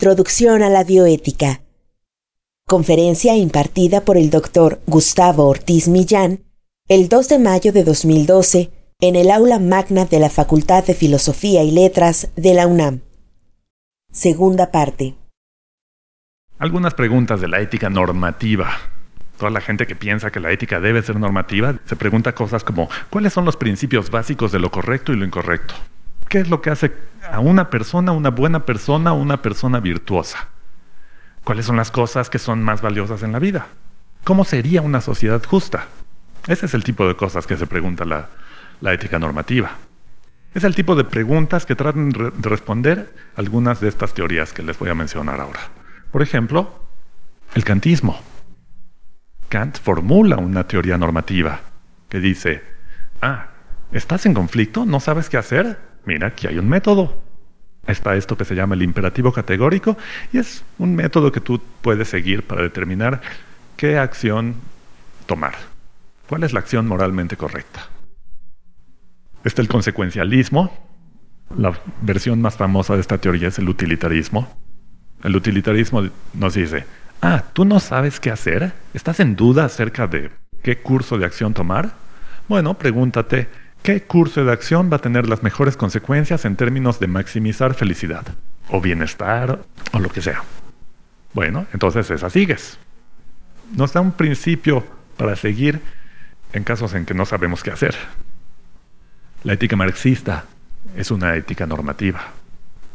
Introducción a la bioética. Conferencia impartida por el doctor Gustavo Ortiz Millán el 2 de mayo de 2012 en el aula magna de la Facultad de Filosofía y Letras de la UNAM. Segunda parte. Algunas preguntas de la ética normativa. Toda la gente que piensa que la ética debe ser normativa se pregunta cosas como ¿cuáles son los principios básicos de lo correcto y lo incorrecto? ¿Qué es lo que hace a una persona una buena persona una persona virtuosa? ¿Cuáles son las cosas que son más valiosas en la vida? ¿Cómo sería una sociedad justa? Ese es el tipo de cosas que se pregunta la, ética normativa. Es el tipo de preguntas que tratan de responder algunas de estas teorías que les voy a mencionar ahora. Por ejemplo, el kantismo. Kant formula una teoría normativa que dice, ah, ¿estás en conflicto? ¿No sabes qué hacer? Mira, aquí hay un método. Está esto que se llama el imperativo categórico y es un método que tú puedes seguir para determinar qué acción tomar. ¿Cuál es la acción moralmente correcta? Está el consecuencialismo. La versión más famosa de esta teoría es el utilitarismo. El utilitarismo nos dice, ah, ¿tú no sabes qué hacer? ¿Estás en duda acerca de qué curso de acción tomar? Bueno, pregúntate, ¿Qué curso de acción va a tener las mejores consecuencias en términos de maximizar felicidad o bienestar o lo que sea? Bueno, entonces esa sigues. Nos da un principio para seguir en casos en que no sabemos qué hacer. La ética marxista es una ética normativa.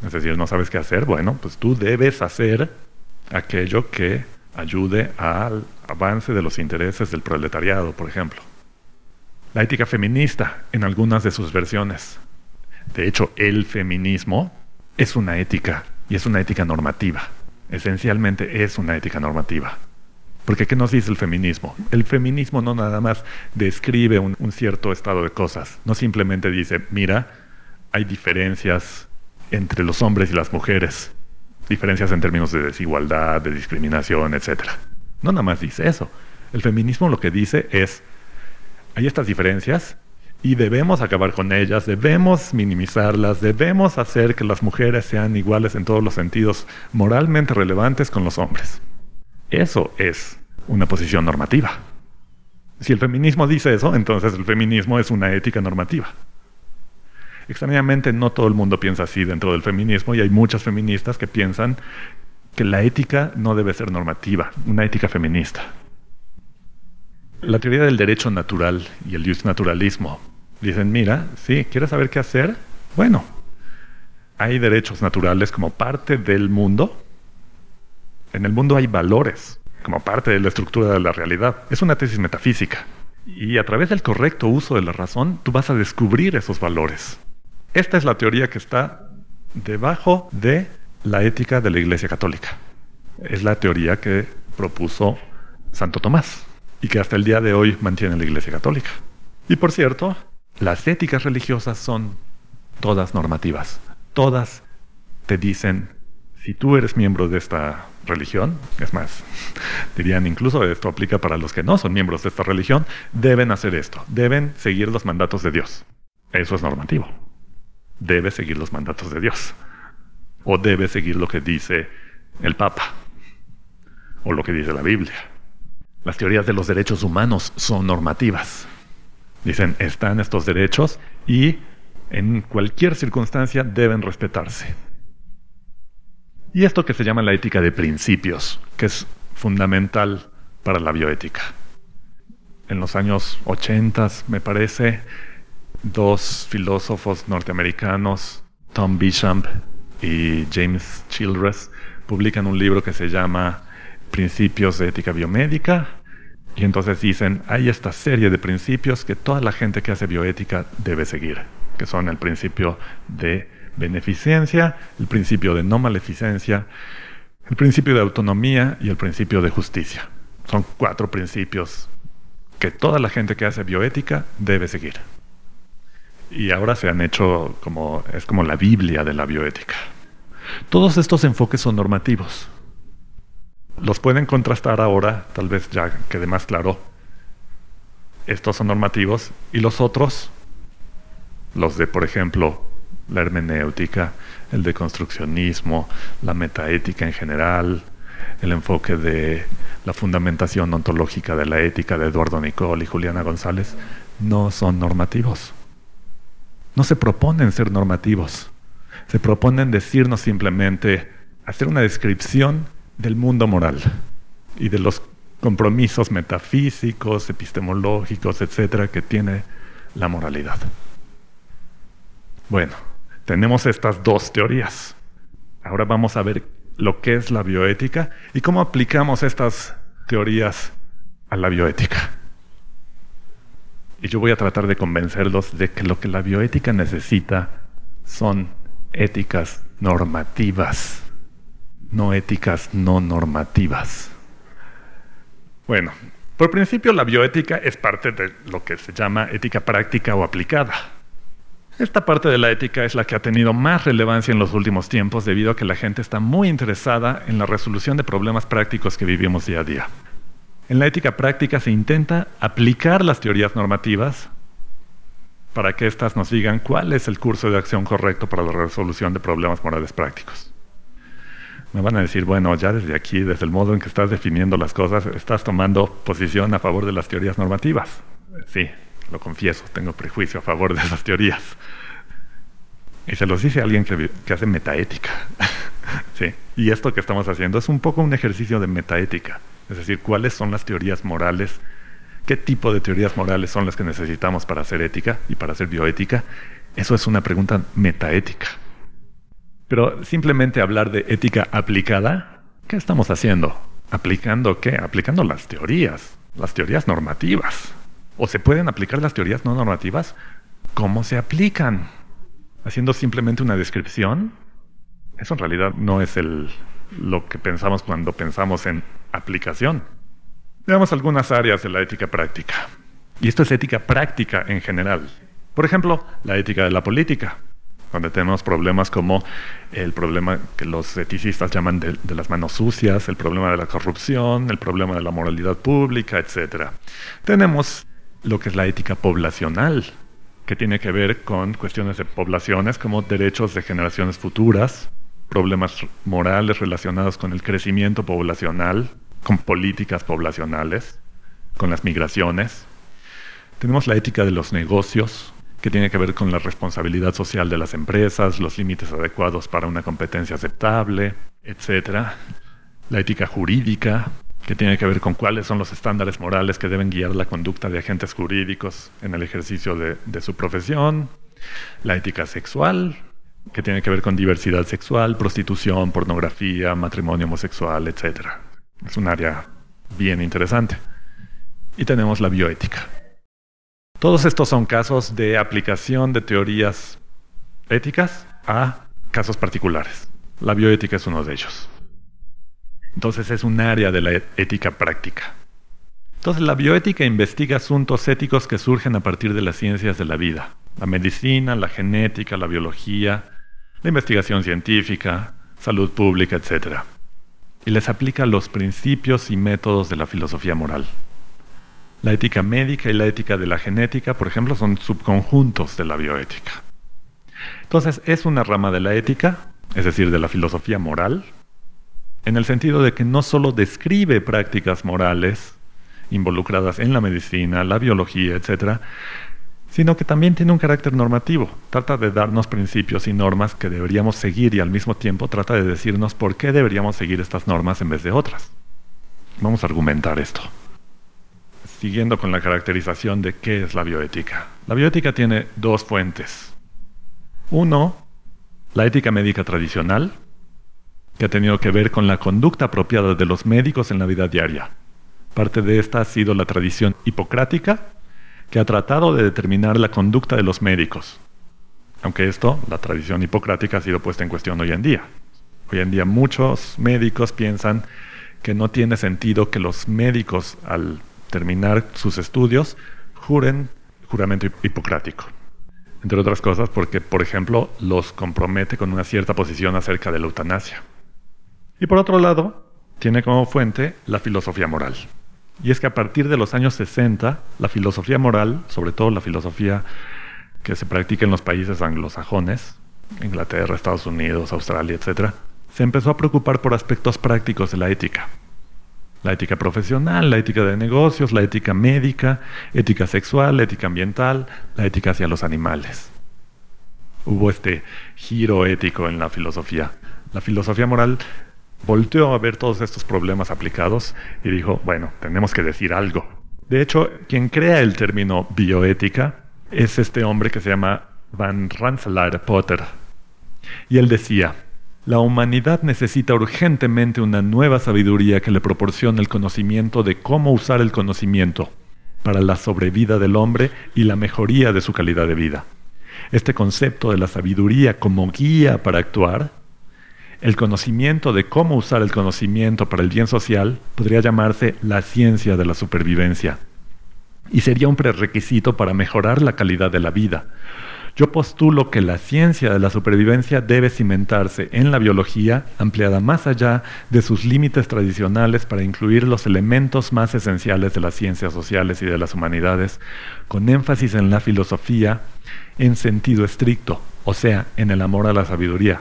Es decir, no sabes qué hacer, bueno, pues tú debes hacer aquello que ayude al avance de los intereses del proletariado, por ejemplo la ética feminista en algunas de sus versiones. De hecho, el feminismo es una ética y es una ética normativa. Esencialmente es una ética normativa. Porque ¿qué nos dice el feminismo? El feminismo no nada más describe un, cierto estado de cosas, no simplemente dice, mira, hay diferencias entre los hombres y las mujeres, diferencias en términos de desigualdad, de discriminación, etc. No nada más dice eso. El feminismo lo que dice es, hay estas diferencias y debemos acabar con ellas, debemos minimizarlas, debemos hacer que las mujeres sean iguales en todos los sentidos moralmente relevantes con los hombres. Eso es una posición normativa. Si el feminismo dice eso, entonces el feminismo es una ética normativa. Extrañamente no todo el mundo piensa así dentro del feminismo y hay muchas feministas que piensan que la ética no debe ser normativa, una ética feminista. La teoría del derecho natural y el naturalismo dicen, mira, sí, ¿quieres saber qué hacer? Bueno, hay derechos naturales como parte del mundo. En el mundo hay valores como parte de la estructura de la realidad. Es una tesis metafísica. Y a través del correcto uso de la razón, tú vas a descubrir esos valores. Esta es la teoría que está debajo de la ética de la Iglesia Católica. Es la teoría que propuso Santo Tomás y que hasta el día de hoy mantiene la Iglesia Católica. Y por cierto, las éticas religiosas son todas normativas. Todas te dicen, si tú eres miembro de esta religión, es más, dirían incluso esto aplica para los que no son miembros de esta religión, deben hacer esto, deben seguir los mandatos de Dios. Eso es normativo. Debe seguir los mandatos de Dios. O debe seguir lo que dice el Papa. O lo que dice la Biblia. Las teorías de los derechos humanos son normativas. Dicen, están estos derechos y en cualquier circunstancia deben respetarse. Y esto que se llama la ética de principios, que es fundamental para la bioética. En los años 80, me parece, dos filósofos norteamericanos, Tom Bishop y James Childress, publican un libro que se llama principios de ética biomédica. Y entonces dicen, hay esta serie de principios que toda la gente que hace bioética debe seguir, que son el principio de beneficencia, el principio de no maleficencia, el principio de autonomía y el principio de justicia. Son cuatro principios que toda la gente que hace bioética debe seguir. Y ahora se han hecho como, es como la Biblia de la bioética. Todos estos enfoques son normativos. Los pueden contrastar ahora, tal vez ya quede más claro. Estos son normativos y los otros, los de, por ejemplo, la hermenéutica, el deconstruccionismo, la metaética en general, el enfoque de la fundamentación ontológica de la ética de Eduardo Nicol y Juliana González, no son normativos. No se proponen ser normativos. Se proponen decirnos simplemente, hacer una descripción del mundo moral y de los compromisos metafísicos, epistemológicos, etcétera, que tiene la moralidad. Bueno, tenemos estas dos teorías. Ahora vamos a ver lo que es la bioética y cómo aplicamos estas teorías a la bioética. Y yo voy a tratar de convencerlos de que lo que la bioética necesita son éticas normativas, no éticas no normativas. Bueno, por principio la bioética es parte de lo que se llama ética práctica o aplicada. Esta parte de la ética es la que ha tenido más relevancia en los últimos tiempos debido a que la gente está muy interesada en la resolución de problemas prácticos que vivimos día a día. En la ética práctica se intenta aplicar las teorías normativas para que éstas nos digan cuál es el curso de acción correcto para la resolución de problemas morales prácticos. Me van a decir, bueno, ya desde aquí, desde el modo en que estás definiendo las cosas, estás tomando posición a favor de las teorías normativas. Sí, lo confieso, tengo prejuicio a favor de esas teorías. Y se los dice alguien que, hace metaética. sí. Y esto que estamos haciendo es un poco un ejercicio de metaética. Es decir, cuáles son las teorías morales, qué tipo de teorías morales son las que necesitamos para hacer ética y para hacer bioética. Eso es una pregunta metaética. Pero simplemente hablar de ética aplicada, ¿qué estamos haciendo? ¿Aplicando qué? Aplicando las teorías, las teorías normativas. ¿O se pueden aplicar las teorías no normativas? ¿Cómo se aplican? ¿Haciendo simplemente una descripción? Eso en realidad no es el, lo que pensamos cuando pensamos en aplicación. Veamos algunas áreas de la ética práctica. Y esto es ética práctica en general. Por ejemplo, la ética de la política, donde tenemos problemas como el problema que los eticistas llaman de, de, las manos sucias, el problema de la corrupción, el problema de la moralidad pública, etc. Tenemos lo que es la ética poblacional, que tiene que ver con cuestiones de poblaciones como derechos de generaciones futuras, problemas morales relacionados con el crecimiento poblacional, con políticas poblacionales, con las migraciones. Tenemos la ética de los negocios, que tiene que ver con la responsabilidad social de las empresas, los límites adecuados para una competencia aceptable, etc. La ética jurídica, que tiene que ver con cuáles son los estándares morales que deben guiar la conducta de agentes jurídicos en el ejercicio de, su profesión, la ética sexual, que tiene que ver con diversidad sexual, prostitución, pornografía, matrimonio homosexual, etc. Es un área bien interesante. Y tenemos la bioética. Todos estos son casos de aplicación de teorías éticas a casos particulares. La bioética es uno de ellos. Entonces es un área de la ética práctica. Entonces la bioética investiga asuntos éticos que surgen a partir de las ciencias de la vida. La medicina, la genética, la biología, la investigación científica, salud pública, etc. Y les aplica los principios y métodos de la filosofía moral. La ética médica y la ética de la genética, por ejemplo, son subconjuntos de la bioética. Entonces es una rama de la ética, es decir, de la filosofía moral, en el sentido de que no solo describe prácticas morales involucradas en la medicina, la biología, etc., sino que también tiene un carácter normativo. Trata de darnos principios y normas que deberíamos seguir y al mismo tiempo trata de decirnos por qué deberíamos seguir estas normas en vez de otras. Vamos a argumentar esto. Siguiendo con la caracterización de qué es la bioética. La bioética tiene dos fuentes. Uno, la ética médica tradicional, que ha tenido que ver con la conducta apropiada de los médicos en la vida diaria. Parte de esta ha sido la tradición hipocrática, que ha tratado de determinar la conducta de los médicos. Aunque esto, la tradición hipocrática, ha sido puesta en cuestión hoy en día. Hoy en día muchos médicos piensan que no tiene sentido que los médicos, al terminar sus estudios, juren juramento hipocrático. Entre otras cosas porque, por ejemplo, los compromete con una cierta posición acerca de la eutanasia. Y por otro lado, tiene como fuente la filosofía moral. Y es que a partir de los años 60, la filosofía moral, sobre todo la filosofía que se practica en los países anglosajones, Inglaterra, Estados Unidos, Australia, etc., se empezó a preocupar por aspectos prácticos de la ética. La ética profesional, la ética de negocios, la ética médica, ética sexual, ética ambiental, la ética hacia los animales. Hubo este giro ético en la filosofía. La filosofía moral volteó a ver todos estos problemas aplicados y dijo, bueno, tenemos que decir algo. De hecho, quien crea el término bioética es este hombre que se llama Van Rensselaer Potter. Y él decía, la humanidad necesita urgentemente una nueva sabiduría que le proporcione el conocimiento de cómo usar el conocimiento para la sobrevida del hombre y la mejoría de su calidad de vida. Este concepto de la sabiduría como guía para actuar el conocimiento de cómo usar el conocimiento para el bien social podría llamarse la ciencia de la supervivencia y sería un prerequisito para mejorar la calidad de la vida. Yo postulo que la ciencia de la supervivencia debe cimentarse en la biología, ampliada más allá de sus límites tradicionales para incluir los elementos más esenciales de las ciencias sociales y de las humanidades, con énfasis en la filosofía en sentido estricto, o sea, en el amor a la sabiduría.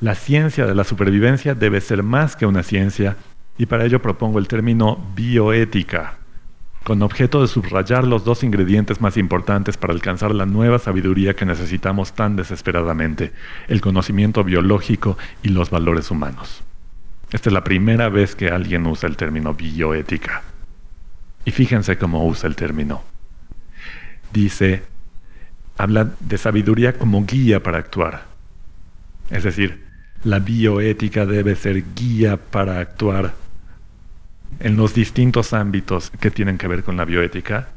La ciencia de la supervivencia debe ser más que una ciencia y para ello propongo el término bioética, con objeto de subrayar los dos ingredientes más importantes para alcanzar la nueva sabiduría que necesitamos tan desesperadamente, el conocimiento biológico y los valores humanos. Esta es la primera vez que alguien usa el término bioética. Y fíjense cómo usa el término. Dice, habla de sabiduría como guía para actuar. Es decir, la bioética debe ser guía para actuar en los distintos ámbitos que tienen que ver con la bioética.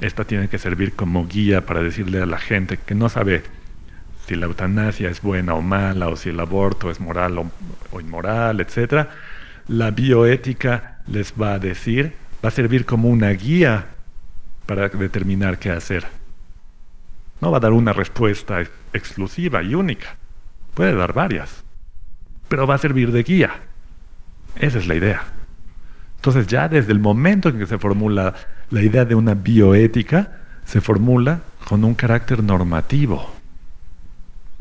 Esta tiene que servir como guía para decirle a la gente que no sabe si la eutanasia es buena o mala, o si el aborto es moral o, inmoral, etc. La bioética les va a decir, va a servir como una guía para determinar qué hacer. No va a dar una respuesta exclusiva y única. Puede dar varias, pero va a servir de guía. Esa es la idea. Entonces ya desde el momento en que se formula la idea de una bioética, se formula con un carácter normativo.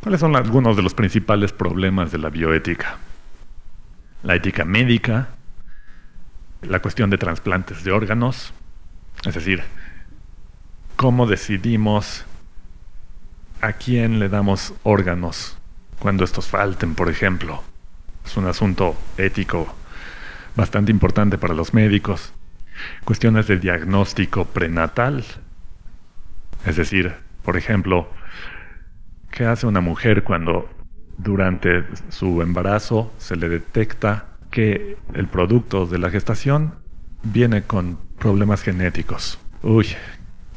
¿Cuáles son algunos de los principales problemas de la bioética? La ética médica, la cuestión de trasplantes de órganos, es decir, cómo decidimos a quién le damos órganos cuando estos falten, por ejemplo. Es un asunto ético bastante importante para los médicos. Cuestiones de diagnóstico prenatal. Es decir, por ejemplo, ¿qué hace una mujer cuando durante su embarazo se le detecta que el producto de la gestación viene con problemas genéticos? Uy,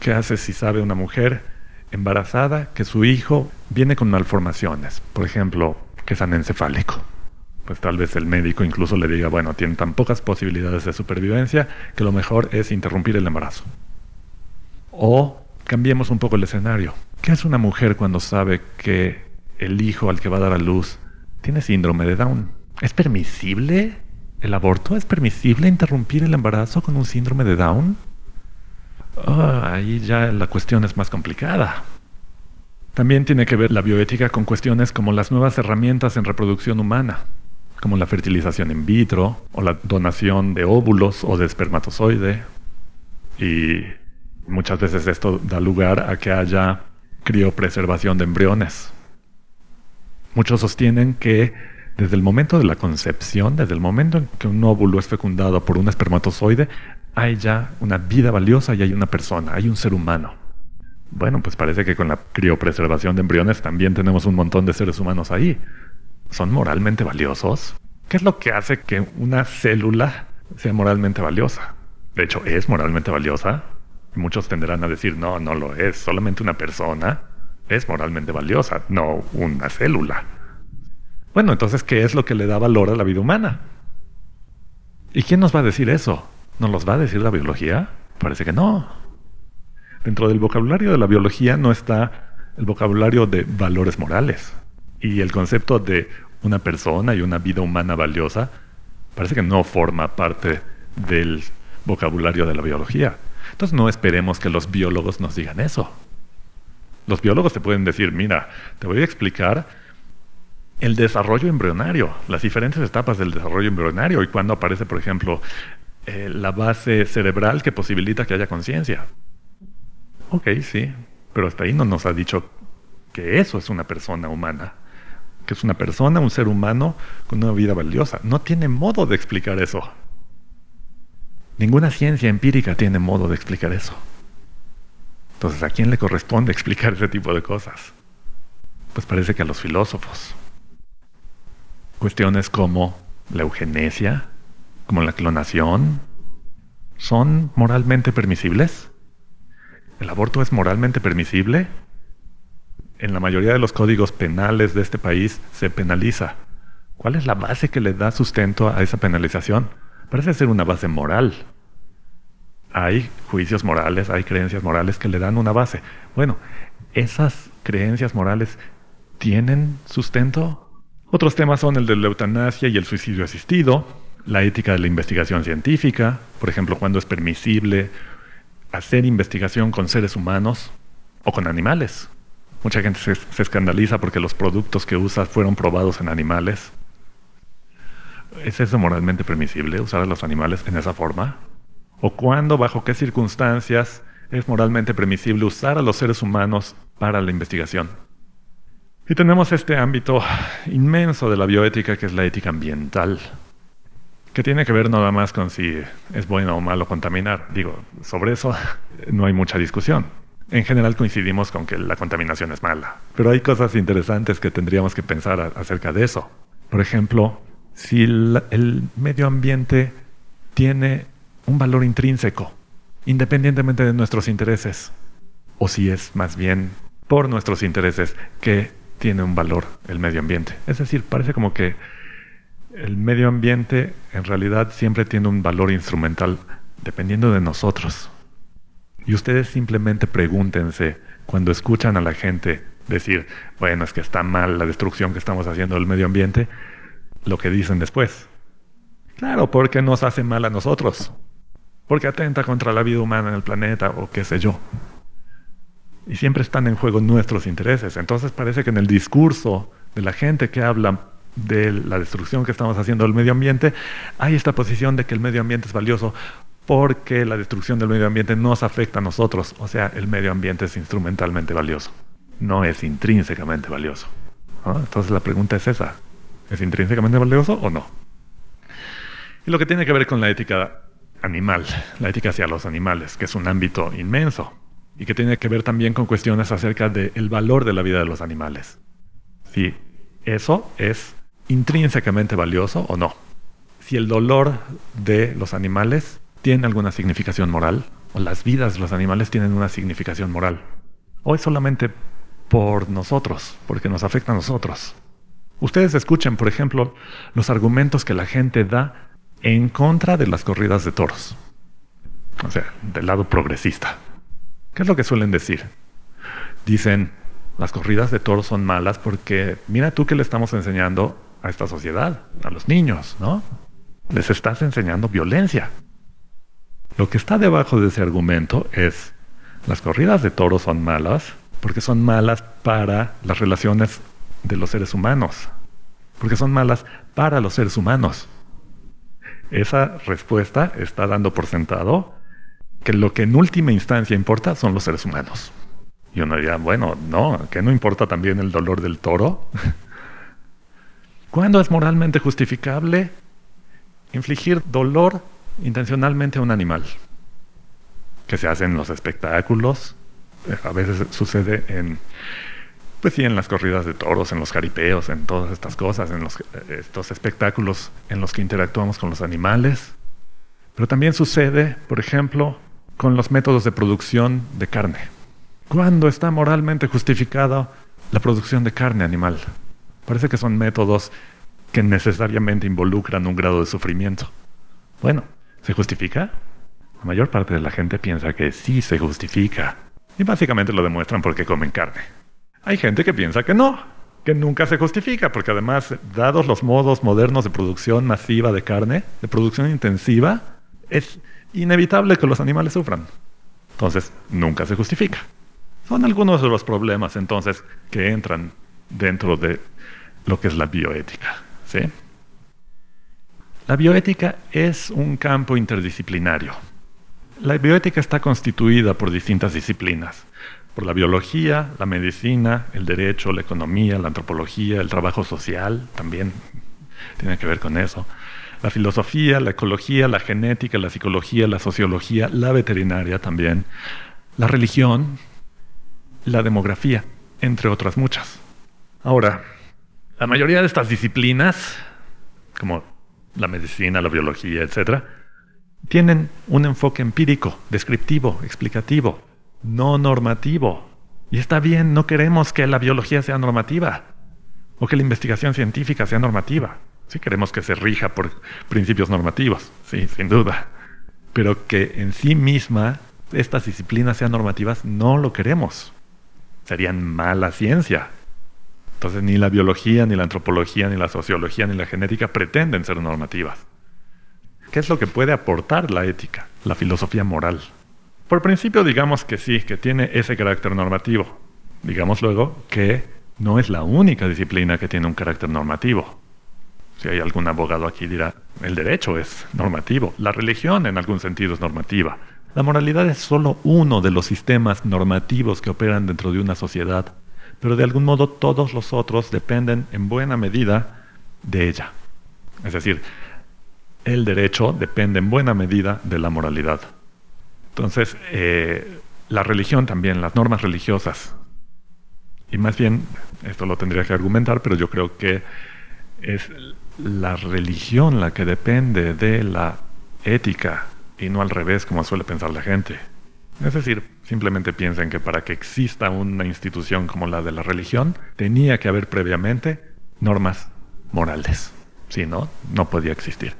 ¿qué hace si sabe una mujer embarazada que su hijo viene con malformaciones, por ejemplo, que es anencefálico. Pues tal vez el médico incluso le diga, bueno, tiene tan pocas posibilidades de supervivencia que lo mejor es interrumpir el embarazo. O cambiemos un poco el escenario. ¿Qué hace una mujer cuando sabe que el hijo al que va a dar a luz tiene síndrome de Down? ¿Es permisible el aborto? ¿Es permisible interrumpir el embarazo con un síndrome de Down? Ah, ahí ya la cuestión es más complicada. También tiene que ver la bioética con cuestiones como las nuevas herramientas en reproducción humana, como la fertilización in vitro o la donación de óvulos o de espermatozoide. Y muchas veces esto da lugar a que haya criopreservación de embriones. Muchos sostienen que desde el momento de la concepción, desde el momento en que un óvulo es fecundado por un espermatozoide, hay ya una vida valiosa y hay una persona, hay un ser humano. Bueno, pues parece que con la criopreservación de embriones también tenemos un montón de seres humanos ahí. ¿Son moralmente valiosos? ¿Qué es lo que hace que una célula sea moralmente valiosa? De hecho, es moralmente valiosa. Muchos tenderán a decir, no, no lo es. Solamente una persona es moralmente valiosa, no una célula. Bueno, entonces, ¿qué es lo que le da valor a la vida humana? ¿Y quién nos va a decir eso? ¿Nos los va a decir la biología? Parece que no. Dentro del vocabulario de la biología no está el vocabulario de valores morales. Y el concepto de una persona y una vida humana valiosa parece que no forma parte del vocabulario de la biología. Entonces no esperemos que los biólogos nos digan eso. Los biólogos te pueden decir, mira, te voy a explicar el desarrollo embrionario, las diferentes etapas del desarrollo embrionario y cuando aparece, por ejemplo, eh, la base cerebral que posibilita que haya conciencia. Ok, sí, pero hasta ahí no nos ha dicho que eso es una persona humana, que es una persona, un ser humano con una vida valiosa. No tiene modo de explicar eso. Ninguna ciencia empírica tiene modo de explicar eso. Entonces, ¿a quién le corresponde explicar ese tipo de cosas? Pues parece que a los filósofos. Cuestiones como la eugenesia, como la clonación, ¿son moralmente permisibles? ¿El aborto es moralmente permisible? En la mayoría de los códigos penales de este país se penaliza. ¿Cuál es la base que le da sustento a esa penalización? Parece ser una base moral. Hay juicios morales, hay creencias morales que le dan una base. Bueno, ¿esas creencias morales tienen sustento? Otros temas son el de la eutanasia y el suicidio asistido, la ética de la investigación científica, por ejemplo, cuando es permisible hacer investigación con seres humanos o con animales. Mucha gente se, escandaliza porque los productos que usa fueron probados en animales. ¿Es eso moralmente permisible, usar a los animales en esa forma? ¿O cuándo, bajo qué circunstancias es moralmente permisible usar a los seres humanos para la investigación? Y tenemos este ámbito inmenso de la bioética que es la ética ambiental que tiene que ver nada más con si es bueno o malo contaminar. Digo, sobre eso no hay mucha discusión. En general coincidimos con que la contaminación es mala, pero hay cosas interesantes que tendríamos que pensar acerca de eso. Por ejemplo, si el medio ambiente tiene un valor intrínseco, independientemente de nuestros intereses, o si es más bien por nuestros intereses que tiene un valor el medio ambiente. Es decir, parece como que el medio ambiente en realidad siempre tiene un valor instrumental dependiendo de nosotros. Y ustedes simplemente pregúntense cuando escuchan a la gente decir, bueno, es que está mal la destrucción que estamos haciendo del medio ambiente, lo que dicen después. Claro, porque nos hace mal a nosotros. Porque atenta contra la vida humana en el planeta o qué sé yo. Y siempre están en juego nuestros intereses. Entonces parece que en el discurso de la gente que habla de la destrucción que estamos haciendo del medio ambiente, hay esta posición de que el medio ambiente es valioso porque la destrucción del medio ambiente nos afecta a nosotros. O sea, el medio ambiente es instrumentalmente valioso, no es intrínsecamente valioso. Entonces la pregunta es esa, ¿es intrínsecamente valioso o no? Y lo que tiene que ver con la ética animal, la ética hacia los animales, que es un ámbito inmenso y que tiene que ver también con cuestiones acerca del valor de la vida de los animales. Si eso es intrínsecamente valioso o no. Si el dolor de los animales tiene alguna significación moral, o las vidas de los animales tienen una significación moral, o es solamente por nosotros, porque nos afecta a nosotros. Ustedes escuchen, por ejemplo, los argumentos que la gente da en contra de las corridas de toros. O sea, del lado progresista. ¿Qué es lo que suelen decir? Dicen, las corridas de toros son malas porque mira tú que le estamos enseñando a esta sociedad, a los niños, ¿no? Les estás enseñando violencia. Lo que está debajo de ese argumento es, las corridas de toros son malas porque son malas para las relaciones de los seres humanos, porque son malas para los seres humanos. Esa respuesta está dando por sentado que lo que en última instancia importa son los seres humanos. Y uno diría, bueno, no, que no importa también el dolor del toro. ¿Cuándo es moralmente justificable infligir dolor intencionalmente a un animal? Que se hace en los espectáculos, eh, a veces sucede en, pues sí, en las corridas de toros, en los jaripeos, en todas estas cosas, en los, eh, estos espectáculos en los que interactuamos con los animales. Pero también sucede, por ejemplo, con los métodos de producción de carne. ¿Cuándo está moralmente justificada la producción de carne animal? Parece que son métodos que necesariamente involucran un grado de sufrimiento. Bueno, ¿se justifica? La mayor parte de la gente piensa que sí se justifica. Y básicamente lo demuestran porque comen carne. Hay gente que piensa que no, que nunca se justifica, porque además, dados los modos modernos de producción masiva de carne, de producción intensiva, es inevitable que los animales sufran. Entonces, nunca se justifica. Son algunos de los problemas entonces que entran dentro de lo que es la bioética. ¿sí? La bioética es un campo interdisciplinario. La bioética está constituida por distintas disciplinas, por la biología, la medicina, el derecho, la economía, la antropología, el trabajo social, también tiene que ver con eso, la filosofía, la ecología, la genética, la psicología, la sociología, la veterinaria también, la religión, la demografía, entre otras muchas. Ahora, la mayoría de estas disciplinas, como la medicina, la biología, etc., tienen un enfoque empírico, descriptivo, explicativo, no normativo. Y está bien, no queremos que la biología sea normativa o que la investigación científica sea normativa. Sí queremos que se rija por principios normativos, sí, sin duda. Pero que en sí misma estas disciplinas sean normativas, no lo queremos. Serían mala ciencia. Entonces ni la biología, ni la antropología, ni la sociología, ni la genética pretenden ser normativas. ¿Qué es lo que puede aportar la ética, la filosofía moral? Por principio digamos que sí, que tiene ese carácter normativo. Digamos luego que no es la única disciplina que tiene un carácter normativo. Si hay algún abogado aquí dirá, el derecho es normativo, la religión en algún sentido es normativa. La moralidad es solo uno de los sistemas normativos que operan dentro de una sociedad pero de algún modo todos los otros dependen en buena medida de ella. Es decir, el derecho depende en buena medida de la moralidad. Entonces, eh, la religión también, las normas religiosas, y más bien, esto lo tendría que argumentar, pero yo creo que es la religión la que depende de la ética y no al revés como suele pensar la gente. Es decir, simplemente piensen que para que exista una institución como la de la religión, tenía que haber previamente normas morales. Si no, no podía existir.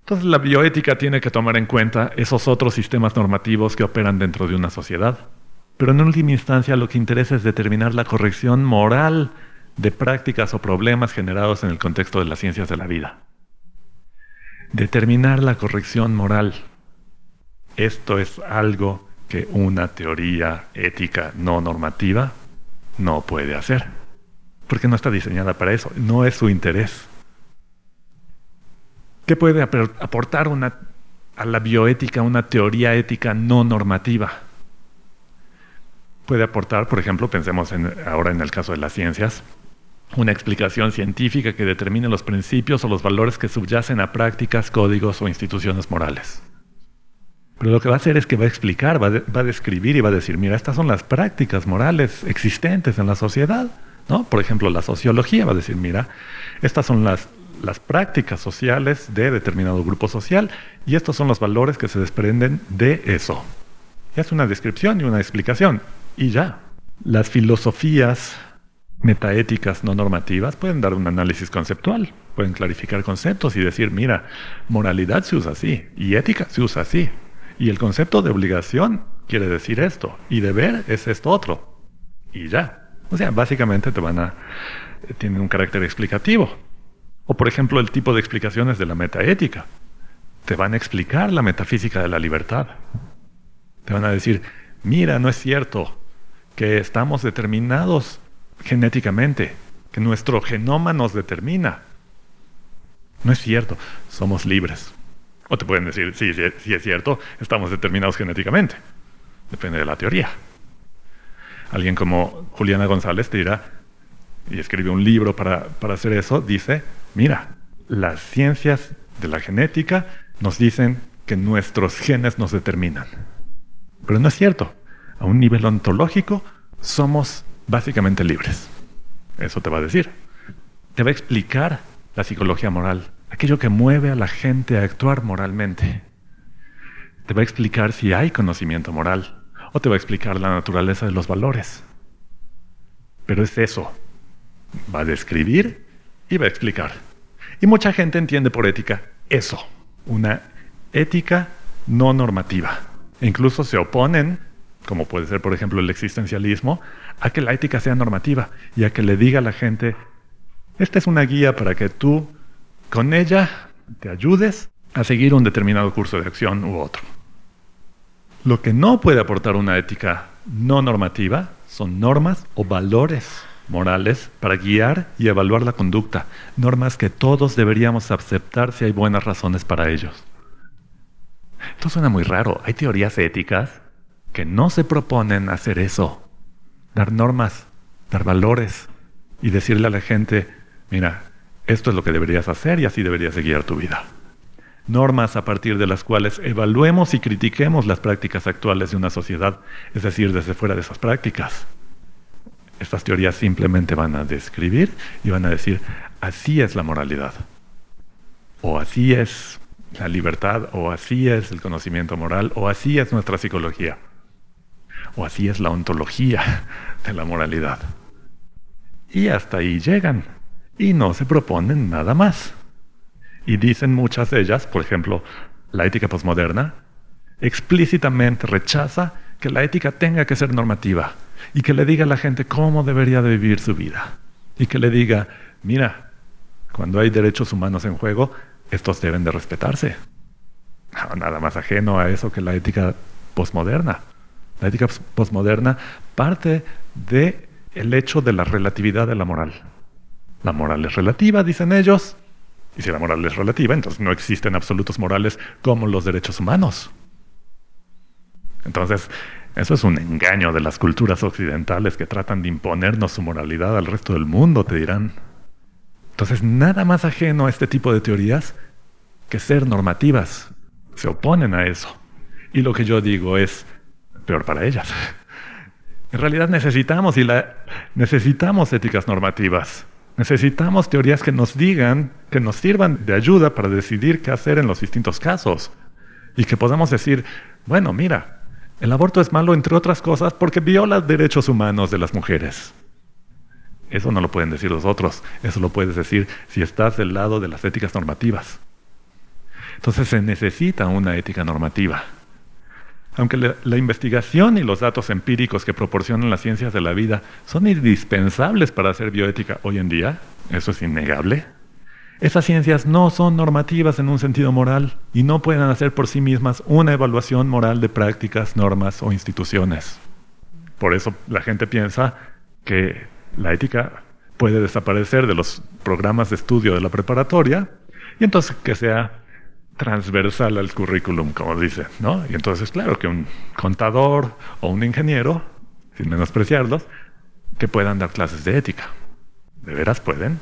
Entonces la bioética tiene que tomar en cuenta esos otros sistemas normativos que operan dentro de una sociedad. Pero en última instancia lo que interesa es determinar la corrección moral de prácticas o problemas generados en el contexto de las ciencias de la vida. Determinar la corrección moral esto es algo que una teoría ética no normativa no puede hacer, porque no está diseñada para eso, no es su interés. ¿Qué puede aportar a la bioética una teoría ética no normativa? Puede aportar, por ejemplo, pensemos ahora en el caso de las ciencias, una explicación científica que determine los principios o los valores que subyacen a prácticas, códigos o instituciones morales. Pero lo que va a hacer es que va a explicar, va, a describir y va a decir, mira, estas son las prácticas morales existentes en la sociedad. ¿no? Por ejemplo, la sociología va a decir, mira, estas son las, las prácticas sociales de determinado grupo social y estos son los valores que se desprenden de eso. Es una descripción y una explicación. Y ya. Las filosofías metaéticas no normativas pueden dar un análisis conceptual, pueden clarificar conceptos y decir, mira, moralidad se usa así y ética se usa así. Y el concepto de obligación quiere decir esto, y deber es esto otro. Y ya. O sea, básicamente te van a. tienen un carácter explicativo. O por ejemplo, el tipo de explicaciones de la metaética. Te van a explicar la metafísica de la libertad. Te van a decir, mira, no es cierto que estamos determinados genéticamente, que nuestro genoma nos determina. No es cierto, somos libres. O te pueden decir, sí, sí, es cierto, estamos determinados genéticamente. Depende de la teoría. Alguien como Juliana González te dirá, y escribe un libro para, para hacer eso, dice, mira, las ciencias de la genética nos dicen que nuestros genes nos determinan. Pero no es cierto. A un nivel ontológico somos básicamente libres. Eso te va a decir. Te va a explicar la psicología moral aquello que mueve a la gente a actuar moralmente. Te va a explicar si hay conocimiento moral o te va a explicar la naturaleza de los valores. Pero es eso. Va a describir y va a explicar. Y mucha gente entiende por ética eso, una ética no normativa. Incluso se oponen, como puede ser por ejemplo el existencialismo, a que la ética sea normativa y a que le diga a la gente, esta es una guía para que tú con ella te ayudes a seguir un determinado curso de acción u otro. Lo que no puede aportar una ética no normativa son normas o valores morales para guiar y evaluar la conducta, normas que todos deberíamos aceptar si hay buenas razones para ellos. Esto suena muy raro. Hay teorías éticas que no se proponen hacer eso, dar normas, dar valores y decirle a la gente, mira, esto es lo que deberías hacer y así deberías guiar tu vida. Normas a partir de las cuales evaluemos y critiquemos las prácticas actuales de una sociedad, es decir, desde fuera de esas prácticas. Estas teorías simplemente van a describir y van a decir, así es la moralidad, o así es la libertad, o así es el conocimiento moral, o así es nuestra psicología, o así es la ontología de la moralidad. Y hasta ahí llegan, y no se proponen nada más. Y dicen muchas de ellas, por ejemplo, la ética posmoderna, explícitamente rechaza que la ética tenga que ser normativa y que le diga a la gente cómo debería de vivir su vida. Y que le diga, mira, cuando hay derechos humanos en juego, estos deben de respetarse. Nada más ajeno a eso que la ética posmoderna. La ética posmoderna parte de el hecho de la relatividad de la moral. La moral es relativa, dicen ellos, y si la moral es relativa, entonces no existen absolutos morales como los derechos humanos. Entonces, eso es un engaño de las culturas occidentales que tratan de imponernos su moralidad al resto del mundo, te dirán. Entonces, nada más ajeno a este tipo de teorías que ser normativas. Se oponen a eso. Y lo que yo digo es peor para ellas. En realidad necesitamos y la, necesitamos éticas normativas. Necesitamos teorías que nos digan, que nos sirvan de ayuda para decidir qué hacer en los distintos casos. Y que podamos decir, bueno, mira, el aborto es malo entre otras cosas porque viola derechos humanos de las mujeres. Eso no lo pueden decir los otros, eso lo puedes decir si estás del lado de las éticas normativas. Entonces se necesita una ética normativa. Aunque la, investigación y los datos empíricos que proporcionan las ciencias de la vida son indispensables para hacer bioética hoy en día, eso es innegable, esas ciencias no son normativas en un sentido moral y no pueden hacer por sí mismas una evaluación moral de prácticas, normas o instituciones. Por eso la gente piensa que la ética puede desaparecer de los programas de estudio de la preparatoria y entonces que sea transversal al currículum, como dice, ¿no? Y entonces, claro, que un contador o un ingeniero, sin menospreciarlos, que puedan dar clases de ética. ¿De veras pueden?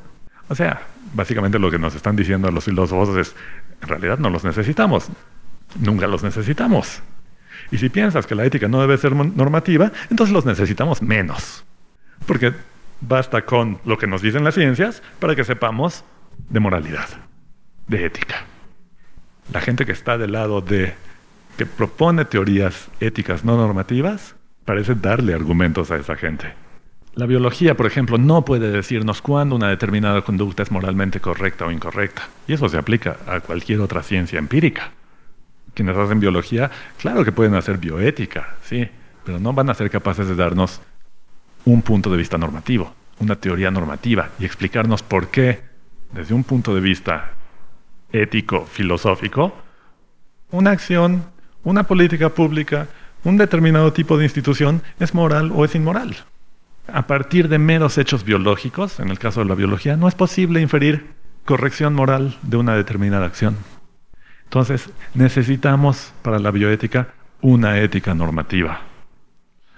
O sea, básicamente lo que nos están diciendo los filósofos es, en realidad no los necesitamos, nunca los necesitamos. Y si piensas que la ética no debe ser normativa, entonces los necesitamos menos. Porque basta con lo que nos dicen las ciencias para que sepamos de moralidad, de ética. La gente que está del lado de que propone teorías éticas no normativas parece darle argumentos a esa gente. La biología, por ejemplo, no puede decirnos cuándo una determinada conducta es moralmente correcta o incorrecta. Y eso se aplica a cualquier otra ciencia empírica. Quienes hacen biología, claro que pueden hacer bioética, sí, pero no van a ser capaces de darnos un punto de vista normativo, una teoría normativa y explicarnos por qué, desde un punto de vista ético, filosófico, una acción, una política pública, un determinado tipo de institución es moral o es inmoral. A partir de meros hechos biológicos, en el caso de la biología, no es posible inferir corrección moral de una determinada acción. Entonces, necesitamos para la bioética una ética normativa.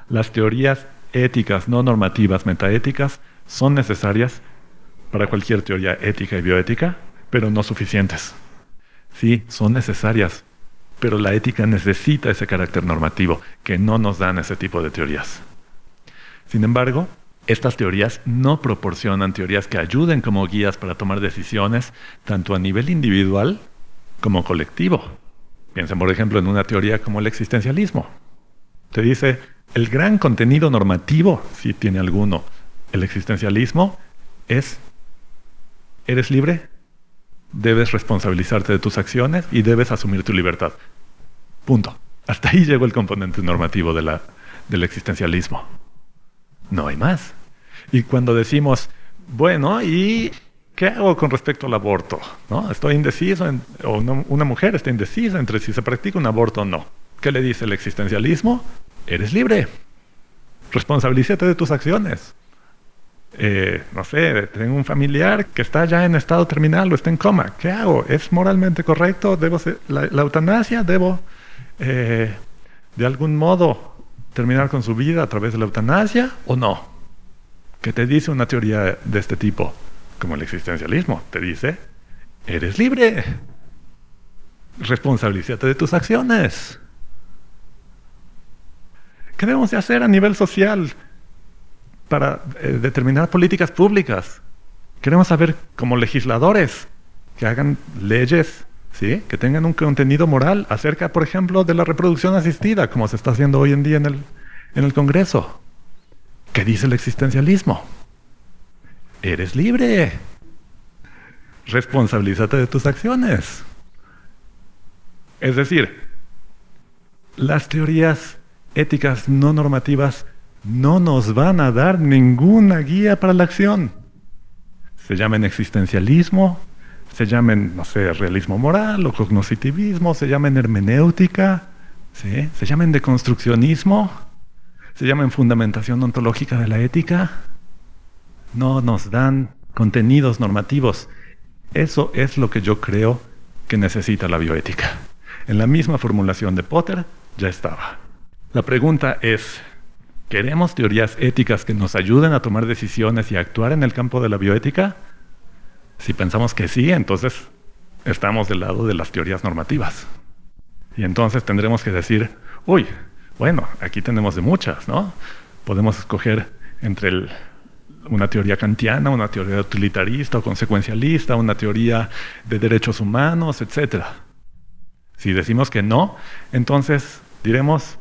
Las teorías éticas no normativas metaéticas son necesarias para cualquier teoría ética y bioética, pero no suficientes. Sí, son necesarias, pero la ética necesita ese carácter normativo que no nos dan ese tipo de teorías. Sin embargo, estas teorías no proporcionan teorías que ayuden como guías para tomar decisiones tanto a nivel individual como colectivo. Piensen, por ejemplo, en una teoría como el existencialismo. Te dice, el gran contenido normativo, si tiene alguno, el existencialismo es, ¿eres libre? Debes responsabilizarte de tus acciones y debes asumir tu libertad. Punto. Hasta ahí llegó el componente normativo de la, del existencialismo. No hay más. Y cuando decimos, bueno, ¿y qué hago con respecto al aborto? ¿No? Estoy indeciso, o una, mujer está indecisa entre si se practica un aborto o no. ¿Qué le dice el existencialismo? Eres libre. Responsabilízate de tus acciones. Eh, no sé, tengo un familiar que está ya en estado terminal o está en coma. ¿Qué hago? ¿Es moralmente correcto? ¿Debo la, eutanasia? ¿Debo eh, de algún modo terminar con su vida a través de la eutanasia o no? ¿Qué te dice una teoría de este tipo? Como el existencialismo. Te dice, eres libre. Responsabilízate de tus acciones. ¿Qué debemos de hacer a nivel social para eh, determinar políticas públicas? Queremos saber como legisladores que hagan leyes, ¿sí? que tengan un contenido moral acerca, por ejemplo, de la reproducción asistida, como se está haciendo hoy en día en el, en el Congreso. ¿Qué dice el existencialismo? Eres libre. Responsabilízate de tus acciones. Es decir, las teorías éticas no normativas no nos van a dar ninguna guía para la acción. Se llamen existencialismo, se llamen, no sé, realismo moral o cognoscitivismo, se llamen hermenéutica, ¿sí? se llamen deconstruccionismo, se llamen fundamentación ontológica de la ética. No nos dan contenidos normativos. Eso es lo que yo creo que necesita la bioética. En la misma formulación de Potter ya estaba. La pregunta es, ¿queremos teorías éticas que nos ayuden a tomar decisiones y actuar en el campo de la bioética? Si pensamos que sí, entonces estamos del lado de las teorías normativas. Y entonces tendremos que decir, uy, bueno, aquí tenemos de muchas, ¿no? Podemos escoger entre una teoría kantiana, una teoría utilitarista o consecuencialista, una teoría de derechos humanos, etc. Si decimos que no, entonces diremos,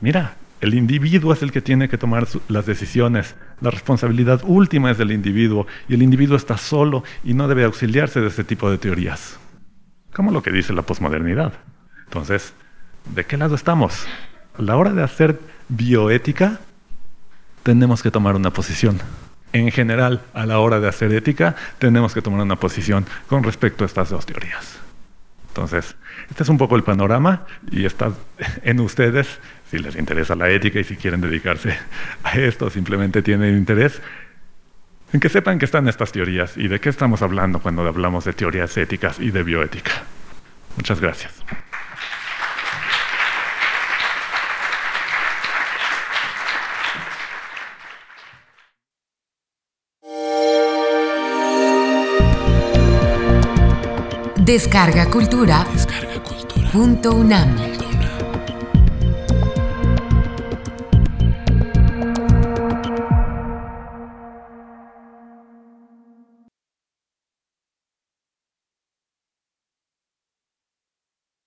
Mira, el individuo es el que tiene que tomar las decisiones. La responsabilidad última es del individuo y el individuo está solo y no debe auxiliarse de este tipo de teorías. Como lo que dice la posmodernidad. Entonces, ¿de qué lado estamos? A la hora de hacer bioética, tenemos que tomar una posición. En general, a la hora de hacer ética, tenemos que tomar una posición con respecto a estas dos teorías. Entonces, este es un poco el panorama y está en ustedes si les interesa la ética y si quieren dedicarse a esto, simplemente tienen interés en que sepan que están estas teorías y de qué estamos hablando cuando hablamos de teorías éticas y de bioética. Muchas gracias. Descarga Cultura. Descarga Cultura. Punto UNAM.